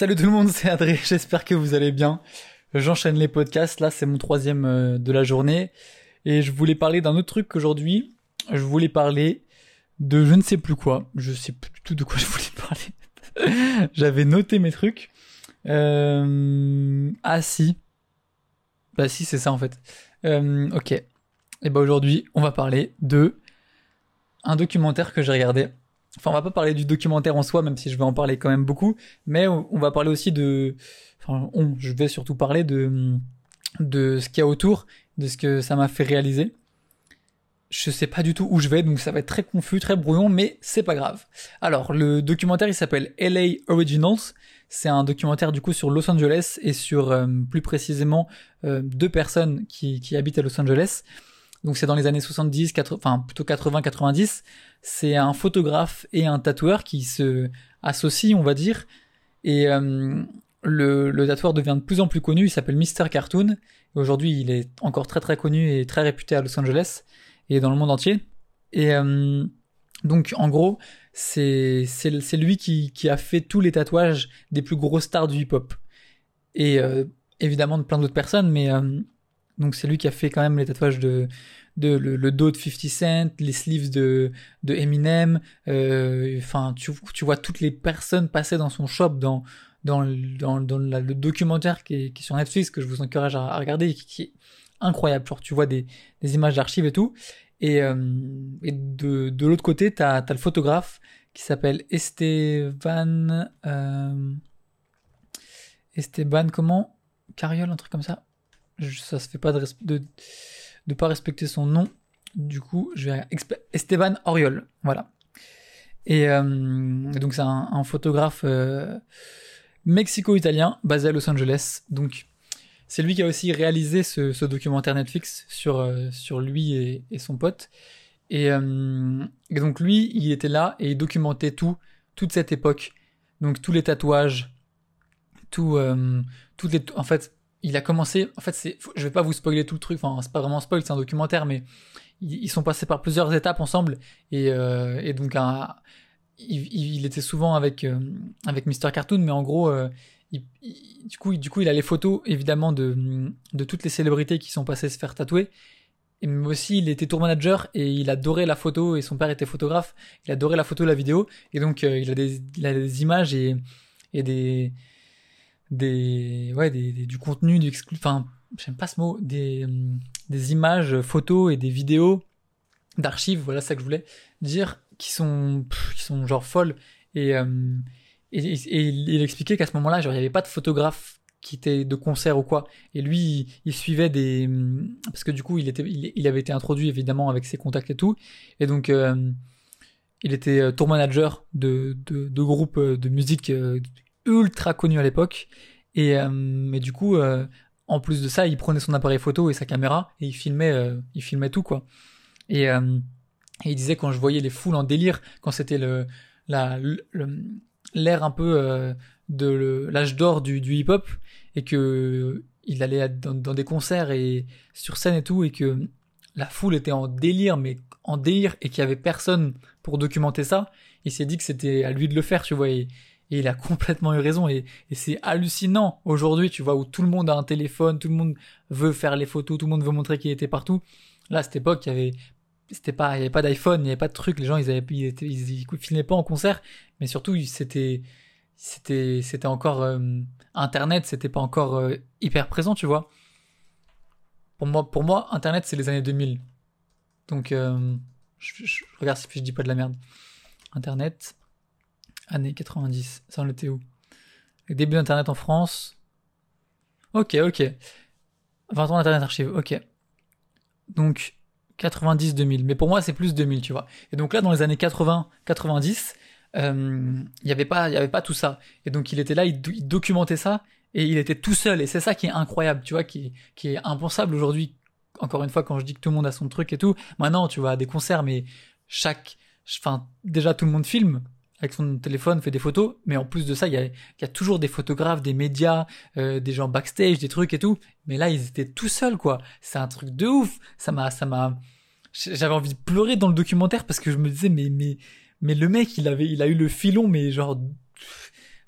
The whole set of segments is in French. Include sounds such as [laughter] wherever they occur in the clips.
Salut tout le monde, c'est Adré, [laughs] j'espère que vous allez bien. J'enchaîne les podcasts, là c'est mon troisième euh, de la journée. Et je voulais parler d'un autre truc aujourd'hui. Je voulais parler de je ne sais plus quoi. Je sais plus du tout de quoi je voulais [laughs] parler. J'avais noté mes trucs. Euh... Ah si. Bah si, c'est ça en fait. Euh, ok. Et bah aujourd'hui, on va parler de un documentaire que j'ai regardé Enfin, on va pas parler du documentaire en soi, même si je vais en parler quand même beaucoup, mais on va parler aussi de, enfin, on, je vais surtout parler de, de ce qu'il y a autour, de ce que ça m'a fait réaliser. Je sais pas du tout où je vais, donc ça va être très confus, très brouillon, mais c'est pas grave. Alors, le documentaire, il s'appelle LA Originals. C'est un documentaire du coup sur Los Angeles et sur euh, plus précisément euh, deux personnes qui, qui habitent à Los Angeles. Donc c'est dans les années 70, 80, enfin plutôt 80-90 c'est un photographe et un tatoueur qui se associent, on va dire. Et euh, le, tatoueur devient de plus en plus connu. Il s'appelle Mr. Cartoon. Aujourd'hui, il est encore très très connu et très réputé à Los Angeles et dans le monde entier. Et euh, donc, en gros, c'est lui qui, a fait tous les tatouages des plus grosses stars du hip-hop. Et euh, évidemment de plein d'autres personnes, mais donc c'est lui qui a fait quand même les tatouages de le, dos de 50 Cent, les sleeves de, Eminem, euh, enfin tu, tu vois toutes les personnes passer dans son shop dans le documentaire qui est, qui est, sur Netflix que je vous encourage à, regarder qui, est incroyable. Genre tu vois des, images d'archives et tout. Et, euh, de, l'autre côté t'as as le photographe qui s'appelle Esteban euh, Esteban comment? Cariol un truc comme ça? Ça se fait pas de, de pas respecter son nom. Du coup, je vais Esteban Oriol, voilà. Et euh, donc c'est un, photographe euh, mexico-italien basé à Los Angeles. Donc c'est lui qui a aussi réalisé ce, documentaire Netflix sur euh, sur lui et, son pote. Et, et, donc lui, il était là et il documentait tout, toute cette époque. Donc tous les tatouages, tout, toutes les, en fait, il a commencé. En fait, c'est, je vais pas vous spoiler tout le truc. Enfin, c'est pas vraiment spoil, c'est un documentaire, mais ils, sont passés par plusieurs étapes ensemble. Et, euh, et donc, il, était souvent avec euh, avec Mr Cartoon, mais en gros, euh, du coup, du coup, il a les photos évidemment de de toutes les célébrités qui sont passées se faire tatouer. Mais aussi, il était tour manager et il adorait la photo et son père était photographe. Il adorait la photo, la vidéo et donc euh, il a des il a des images et et des des ouais des, du contenu du enfin j'aime pas ce mot des des images photos et des vidéos d'archives voilà ça que je voulais dire qui sont qui sont genre folles. Et euh, et, il expliquait qu'à ce moment-là genre il y avait pas de photographe qui était de concert ou quoi. Et lui il, suivait des parce que du coup il était il, avait été introduit évidemment avec ses contacts et tout. Et donc euh, il était euh, tour manager de, de groupes de musique ultra connu à l'époque. Et euh, mais du coup, euh, en plus de ça, il prenait son appareil photo et sa caméra et il filmait, euh, il filmait tout quoi. Et, et, il disait quand je voyais les foules en délire, quand c'était le la l'air un peu de l'âge d'or du, du hip-hop et que il allait dans, dans, des concerts et sur scène et tout et que la foule était en délire mais en délire et qu'il y avait personne pour documenter ça il s'est dit que c'était à lui de le faire tu vois et, et il a complètement eu raison. Et, c'est hallucinant aujourd'hui, tu vois, où tout le monde a un téléphone, tout le monde veut faire les photos, tout le monde veut montrer qu'il était partout. Là, à cette époque, il y avait, c'était pas, il y avait pas d'iPhone, il y avait pas de truc. Les gens, ils avaient, ils, étaient, ils, filmaient pas en concert, mais surtout, c'était, c'était, c'était encore euh, Internet, c'était pas encore euh, hyper présent, tu vois. Pour moi, pour moi, Internet, c'est les années 2000. Donc, euh, je, je, regarde si je dis pas de la merde. Internet, Année 90. Ça, on était où Le début d'Internet en France. Ok, ok. 20 ans d'Internet archive, ok. Donc, 90-2000. Mais pour moi, c'est plus 2000, tu vois. Et donc là, dans les années 80-90, euh, il n'y avait avait pas tout ça. Et donc, il était là, il, documentait ça, et il était tout seul. Et c'est ça qui est incroyable, tu vois, qui, qui est impensable aujourd'hui. Encore une fois, quand je dis que tout le monde a son truc et tout. Maintenant, tu vois, des concerts, mais chaque, enfin, déjà tout le monde filme avec son téléphone, fait des photos, mais en plus de ça, il y a, y a toujours des photographes, des médias, euh, des gens backstage, des trucs et tout. Mais là, ils étaient tout seuls, quoi. C'est un truc de ouf. Ça m'a, ça m'a, j'avais envie de pleurer dans le documentaire parce que je me disais, mais, mais, mais le mec, il avait, il a eu le filon, mais genre,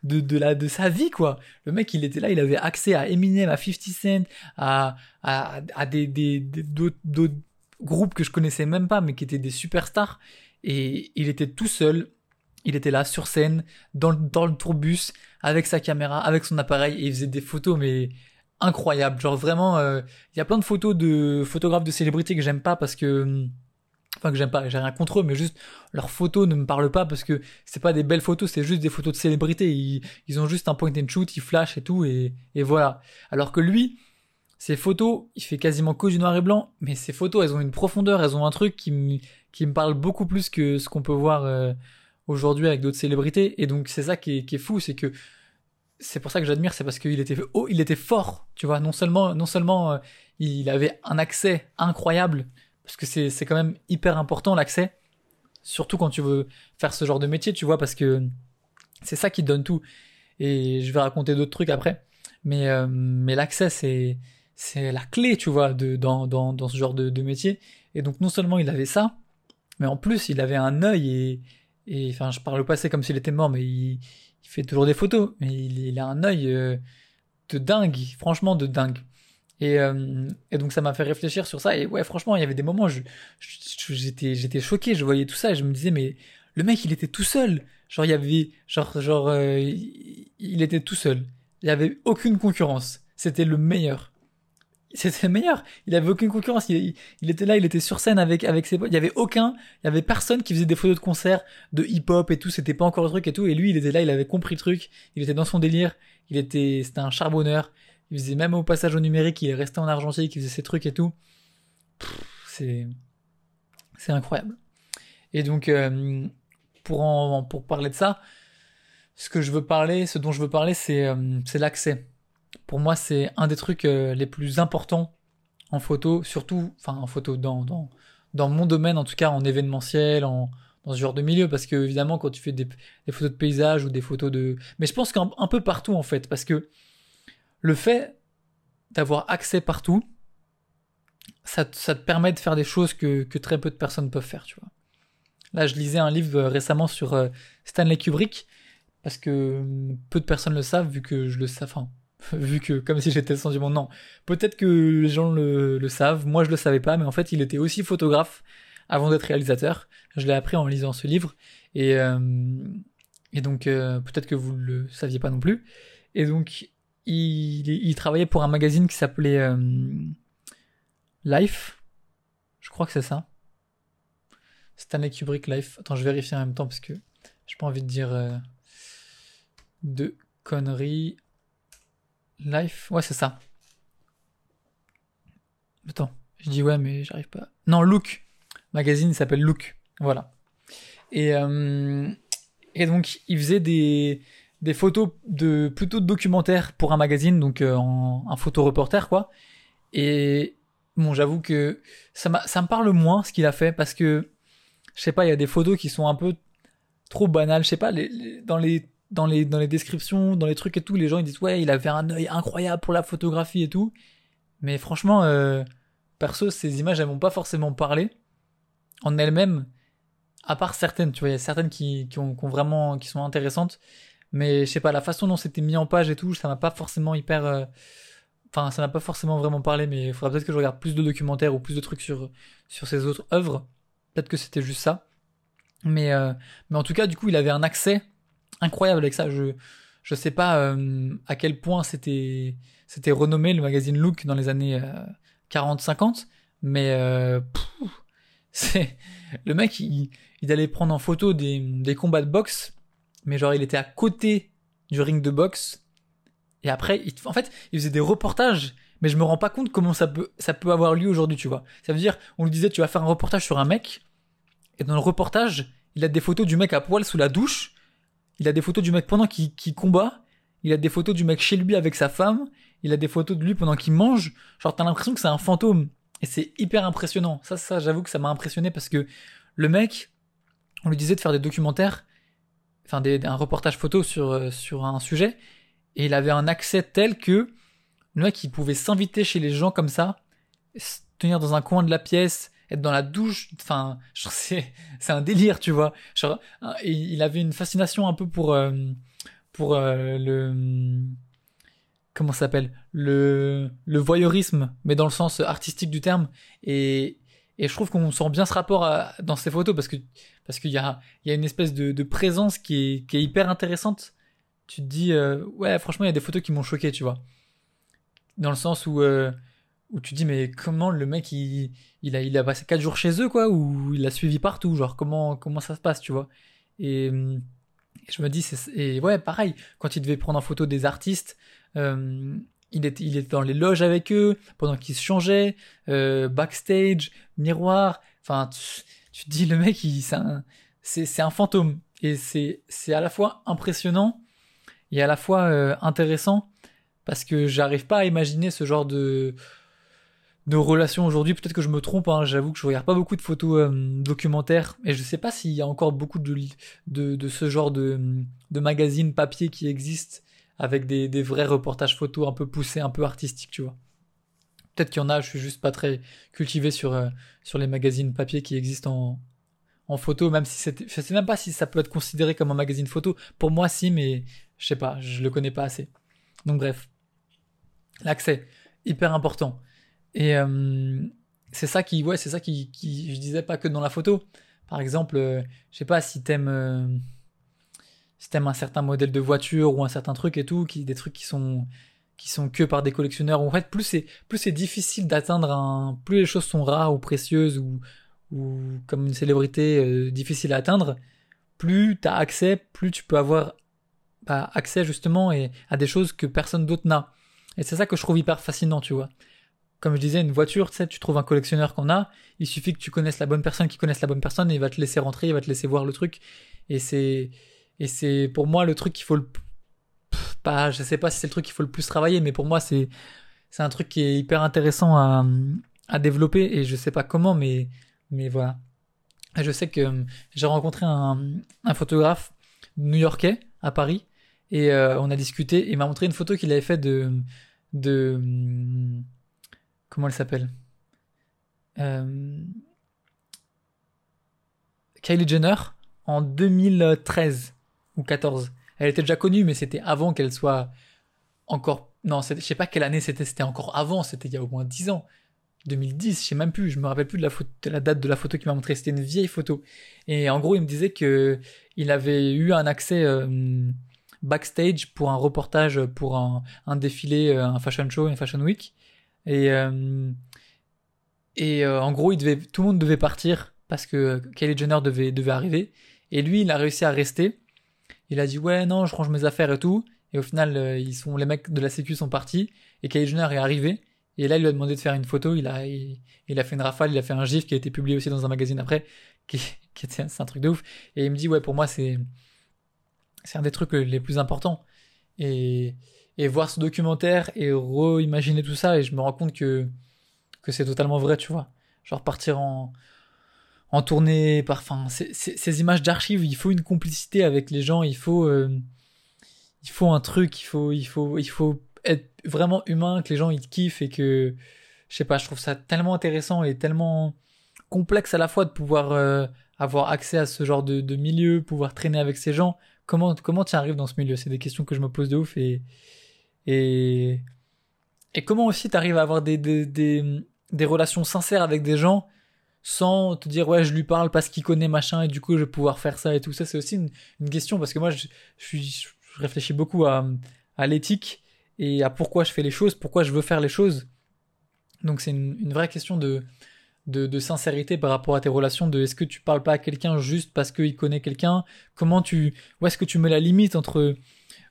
de, de, la, de sa vie, quoi. Le mec, il était là, il avait accès à Eminem, à 50 Cent, à, à, à des, des, d'autres, d'autres groupes que je connaissais même pas, mais qui étaient des superstars. Et il était tout seul. Il était là, sur scène, dans, dans le tourbus, avec sa caméra, avec son appareil, et il faisait des photos, mais incroyables. Genre vraiment, euh, il y a plein de photos de photographes de célébrités que j'aime pas parce que enfin que j'aime pas, j'ai rien contre eux, mais juste leurs photos ne me parlent pas parce que c'est pas des belles photos, c'est juste des photos de célébrités. Ils, ont juste un point and shoot, ils flashent et tout, et, et voilà. Alors que lui, ses photos, il fait quasiment que du noir et blanc, mais ses photos, elles ont une profondeur, elles ont un truc qui me, qui me parle beaucoup plus que ce qu'on peut voir euh, aujourd'hui avec d'autres célébrités. Et donc c'est ça qui est, fou, c'est que c'est pour ça que j'admire, c'est parce qu'il était oh, il était fort, tu vois. Non seulement, non seulement euh, il avait un accès incroyable parce que c'est, c'est quand même hyper important l'accès, surtout quand tu veux faire ce genre de métier, tu vois, parce que c'est ça qui te donne tout. Et je vais raconter d'autres trucs après, mais, euh, mais l'accès, c'est, c'est la clé, tu vois, de, dans, dans, dans ce genre de, de métier. Et donc non seulement il avait ça, mais en plus il avait un œil et, et enfin je parle au passé comme s'il était mort, mais il, il fait toujours des photos, mais il, il a un œil euh, de dingue, franchement de dingue. Et, euh, et, donc ça m'a fait réfléchir sur ça. Et ouais, franchement, il y avait des moments, j'étais, j'étais, choqué. Je voyais tout ça et je me disais, mais le mec, il était tout seul. Genre, il y avait, genre, genre, euh, il était tout seul. Il y avait aucune concurrence. C'était le meilleur. C'était le meilleur. Il avait aucune concurrence. Il, était là, il était sur scène avec avec ses potes. Il y avait aucun, il y avait personne qui faisait des photos de concert, de hip-hop et tout. C'était pas encore le truc et tout. Et lui, il était là, il avait compris le truc. Il était dans son délire. Il était, c'était un charbonneur. Il faisait même au passage au numérique, il est resté en argentique, il faisait ses trucs et tout. C'est c'est incroyable. Et donc euh, pour en, pour parler de ça, ce que je veux parler, ce dont je veux parler, c'est euh, c'est l'accès. Pour moi, c'est un des trucs euh, les plus importants en photo, surtout, enfin en photo dans mon domaine en tout cas en événementiel, en dans ce genre de milieu. Parce que évidemment quand tu fais des, photos de paysage ou des photos de mais je pense qu'un peu partout en fait. Parce que le fait d'avoir accès partout, ça, te permet de faire des choses que, très peu de personnes peuvent faire, tu vois. Là, je lisais un livre euh, récemment sur euh, Stanley Kubrick, parce que peu de personnes le savent, vu que je le sais, enfin, [laughs] vu que, comme si j'étais monde, non. Peut-être que les gens le, savent, moi je le savais pas, mais en fait, il était aussi photographe avant d'être réalisateur. Je l'ai appris en lisant ce livre, et, euh, et donc, peut-être que vous le saviez pas non plus. Et donc, il, travaillait pour un magazine qui s'appelait euh, Life. Je crois que c'est ça. Stanley Kubrick Life. Attends, je vérifie en même temps parce que j'ai pas envie de dire euh, de conneries. Life. Ouais, c'est ça. Attends, je dis ouais, mais j'arrive pas. Non, Look. Magazine s'appelle Look. Voilà. Et, euh, et donc, il faisait des, des photos de plutôt de documentaires pour un magazine, donc euh, en, un photoreporter quoi. Et bon, j'avoue que ça, ça me parle moins ce qu'il a fait parce que je sais pas, il y a des photos qui sont un peu trop banales. Je sais pas, dans les dans les dans les descriptions, dans les trucs et tout, les gens ils disent ouais, il avait un œil incroyable pour la photographie et tout. Mais franchement, euh, perso, ces images elles m'ont pas forcément parlé en elles-mêmes. À part certaines, tu vois, il y a certaines qui, qui, ont, qui ont vraiment qui sont intéressantes mais je sais pas la façon dont c'était mis en page et tout ça m'a pas forcément hyper euh, enfin ça m'a pas forcément vraiment parlé mais il faudra peut-être que je regarde plus de documentaires ou plus de trucs sur sur ses autres œuvres peut-être que c'était juste ça mais euh, mais en tout cas du coup il avait un accès incroyable avec ça je je sais pas euh, à quel point c'était c'était renommé le magazine Look dans les années 40 50 mais [laughs] c'est le mec il, il allait prendre en photo des des combats de boxe mais genre il était à côté du ring de boxe. Et après, en fait, il faisait des reportages, mais je me rends pas compte comment ça peut, ça peut avoir lieu aujourd'hui, tu vois. Ça veut dire, on lui disait, tu vas faire un reportage sur un mec, et dans le reportage, il a des photos du mec à poil sous la douche, il a des photos du mec pendant qu'il combat, il a des photos du mec chez lui avec sa femme, il a des photos de lui pendant qu'il mange. Genre, t'as l'impression que c'est un fantôme. Et c'est hyper impressionnant. Ça, j'avoue que ça m'a impressionné parce que le mec, on lui disait de faire des documentaires enfin des, un reportage photo sur euh, sur un sujet et il avait un accès tel que le mec il pouvait s'inviter chez les gens comme ça, se tenir dans un coin de la pièce, être dans la douche, enfin [laughs] c'est un délire tu vois. Genre, il avait une fascination un peu pour euh, pour euh, le comment s'appelle? Le voyeurisme, mais dans le sens artistique du terme. Et je trouve qu'on sent bien ce rapport dans ces photos parce que parce qu'il y a il y a une espèce de, présence qui est hyper intéressante. Tu te dis euh, ouais franchement il y a des photos qui m'ont choqué tu vois dans le sens où où tu dis mais comment le mec il, a passé quatre jours chez eux quoi ou il a suivi partout genre comment comment ça se passe tu vois. Et, je me dis c'est et ouais pareil quand il devait prendre en photo des artistes euh, il était dans les loges avec eux pendant qu'ils se changeaient euh, backstage miroir enfin tu, dis le mec c'est un fantôme. Et c'est c'est à la fois impressionnant et à la fois euh, intéressant parce que j'arrive pas à imaginer ce genre de de relations aujourd'hui. Peut-être que je me trompe, hein. j'avoue que je regarde pas beaucoup de photos euh, documentaires et je sais pas s'il y a encore beaucoup de, de, de ce genre de, de magazines papier qui existent avec des, des vrais reportages photos un peu poussés, un peu artistiques, tu vois. Peut-être qu'il y en a, je suis juste pas très cultivé sur, euh, sur les magazines papier qui existent en, en photo, même si c'était, je sais même pas si ça peut être considéré comme un magazine photo. Pour moi, si, mais je sais pas, je le connais pas assez. Donc bref. L'accès, hyper important. Et euh, c'est ça qui, ouais, c'est ça qui, qui, je disais pas que dans la photo. Par exemple, euh, je sais pas si t'aimes, euh, si t'aimes un certain modèle de voiture ou un certain truc et tout, qui, des trucs qui sont, qui sont que par des collectionneurs. En fait, plus c'est, plus c'est difficile d'atteindre un, plus les choses sont rares ou précieuses ou, ou comme une célébrité difficile à atteindre, plus t'as accès, plus tu peux avoir bah, accès justement et à des choses que personne d'autre n'a. Et c'est ça que je trouve hyper fascinant, tu vois comme je disais, une voiture, tu sais, tu trouves un collectionneur qu'on a, il suffit que tu connaisses la bonne personne qui connaisse la bonne personne et il va te laisser rentrer, il va te laisser voir le truc. Et c'est, et c'est pour moi le truc qu'il faut le, pas, je sais pas si c'est le truc qu'il faut le plus travailler, mais pour moi c'est, c'est un truc qui est hyper intéressant à, à développer et je sais pas comment, mais, mais voilà. Je sais que euh, j'ai rencontré un, un photographe new-yorkais à Paris et euh, on a discuté et il m'a montré une photo qu'il avait fait de, de, Comment elle s'appelle euh, Kylie Jenner en 2013 ou 14. Elle était déjà connue, mais c'était avant qu'elle soit encore. Non, je sais pas quelle année c'était. C'était encore avant. C'était il y a au moins 10 ans. 2010, je sais même plus. Je me rappelle plus de la, date de la photo qu'il m'a montré. C'était une vieille photo. Et en gros, il me disait que il avait eu un accès euh, backstage pour un reportage pour un, un défilé, euh, un fashion show, une fashion week. Et, euh, et euh, en gros, il devait, tout le monde devait partir parce que Kylie Jenner devait, devait arriver. Et lui, il a réussi à rester. Il a dit ouais non, je range mes affaires et tout. Et au final, euh, ils sont les mecs de la Sécu sont partis et Kylie Jenner est arrivé. Et là, il lui a demandé de faire une photo. Il a, il, a fait une rafale. Il a fait un gif qui a été publié aussi dans un magazine après, [laughs] qui, qui était c'est un truc de ouf. Et il me dit ouais pour moi c'est c'est un des trucs les plus importants. Et et voir ce documentaire et re-imaginer tout ça et je me rends compte que que c'est totalement vrai, tu vois. Genre partir en en tournée par enfin ces images d'archives, il faut une complicité avec les gens, il faut euh, il faut un truc, il faut il faut il faut être vraiment humain, que les gens ils kiffent et que je sais pas, je trouve ça tellement intéressant et tellement complexe à la fois de pouvoir euh, avoir accès à ce genre de, de milieu, pouvoir traîner avec ces gens. Comment comment tu arrives dans ce milieu? C'est des questions que je me pose de ouf et et, comment aussi t'arrives à avoir des, des, relations sincères avec des gens sans te dire ouais je lui parle parce qu'il connaît machin et du coup je vais pouvoir faire ça et tout ça c'est aussi une, question parce que moi je, je, suis, réfléchis beaucoup à, l'éthique et à pourquoi je fais les choses, pourquoi je veux faire les choses. Donc c'est une, une, vraie question de, de, de, sincérité par rapport à tes relations, de est-ce que tu parles pas à quelqu'un juste parce qu'il connaît quelqu'un, comment tu, où est-ce que tu mets la limite entre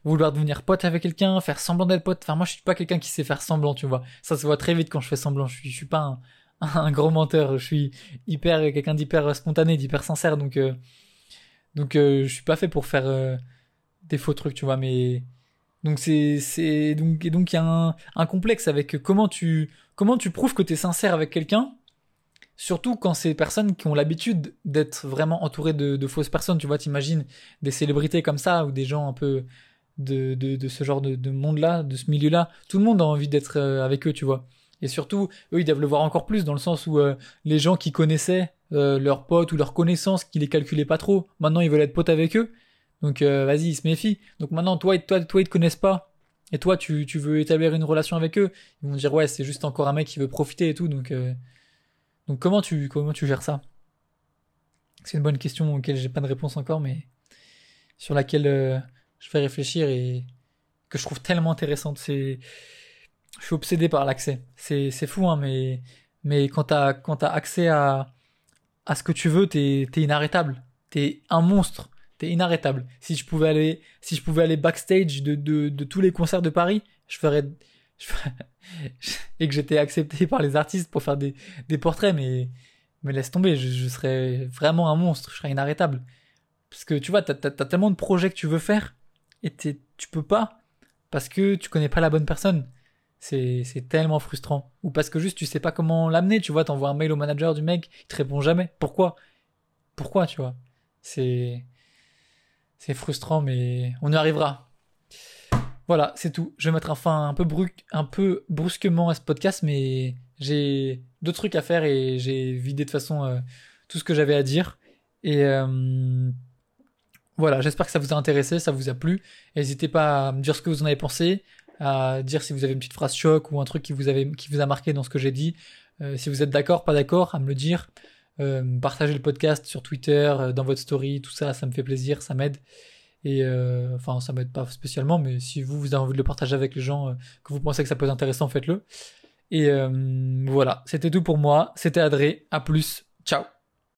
vouloir devenir pote avec quelqu'un, faire semblant d'être pote. Enfin, moi, je suis pas quelqu'un qui sait faire semblant, tu vois. Ça se voit très vite quand je fais semblant. Je suis, je suis pas un, [laughs] un gros menteur. Je suis hyper, quelqu'un d'hyper spontané, d'hyper sincère. Donc, euh, donc, euh, je suis pas fait pour faire euh, des faux trucs, tu vois. Mais donc c'est, c'est donc et donc il y a un, un complexe avec comment tu, comment tu prouves que tu es sincère avec quelqu'un. Surtout quand c'est personnes qui ont l'habitude d'être vraiment entourées de, de fausses personnes, tu vois, t'imagines des célébrités comme ça ou des gens un peu de, ce genre de, de monde-là, de ce milieu-là. Tout le monde a envie d'être euh, avec eux, tu vois. Et surtout, eux, ils doivent le voir encore plus dans le sens où euh, les gens qui connaissaient euh, leurs potes ou leurs connaissances, qui les calculaient pas trop, maintenant ils veulent être potes avec eux. Donc vas-y, ils se méfient. Donc maintenant, toi, toi, toi, ils te connaissent pas. Et toi, tu, veux établir une relation avec eux. Ils vont dire ouais, c'est juste encore un mec qui veut profiter et tout. Donc, donc comment tu, comment tu gères ça? C'est une bonne question auquel j'ai pas de réponse encore, mais sur laquelle je fais réfléchir et que je trouve tellement intéressante. C'est, je suis obsédé par l'accès. C'est, c'est fou, hein, mais, mais quand t'as, quand t'as accès à, à ce que tu veux, t'es, t'es inarrêtable. T'es un monstre. T'es inarrêtable. Si je pouvais aller, si je pouvais aller backstage de, de, de tous les concerts de Paris, je ferais, je ferais [laughs] et que j'étais accepté par les artistes pour faire des, des portraits, mais, mais laisse tomber, je, serais vraiment un monstre, je serais inarrêtable. Parce que tu vois, t'as, t'as, tellement de projets que tu veux faire, et tu peux pas, parce que tu connais pas la bonne personne. C'est, tellement frustrant. Ou parce que juste tu sais pas comment l'amener, tu vois, t'envoies un mail au manager du mec, il te répond jamais. Pourquoi? Pourquoi, tu vois? C'est, c'est frustrant, mais on y arrivera. Voilà, c'est tout. Je vais mettre un fin un peu, un peu brusquement à ce podcast, mais j'ai d'autres trucs à faire et j'ai vidé de façon euh, tout ce que j'avais à dire. Et euh, voilà, j'espère que ça vous a intéressé, ça vous a plu. N'hésitez pas à me dire ce que vous en avez pensé, à dire si vous avez une petite phrase choc ou un truc qui vous, a marqué dans ce que j'ai dit. Euh, si vous êtes d'accord, pas d'accord, à me le dire. Euh, partagez le podcast sur Twitter, euh, dans votre story, tout ça, ça me fait plaisir, ça m'aide. Et enfin, ça m'aide pas spécialement, mais si vous, vous avez envie de le partager avec les gens, que vous pensez que ça peut être intéressant, faites-le. Et voilà, c'était tout pour moi. C'était Adré. À plus. Ciao.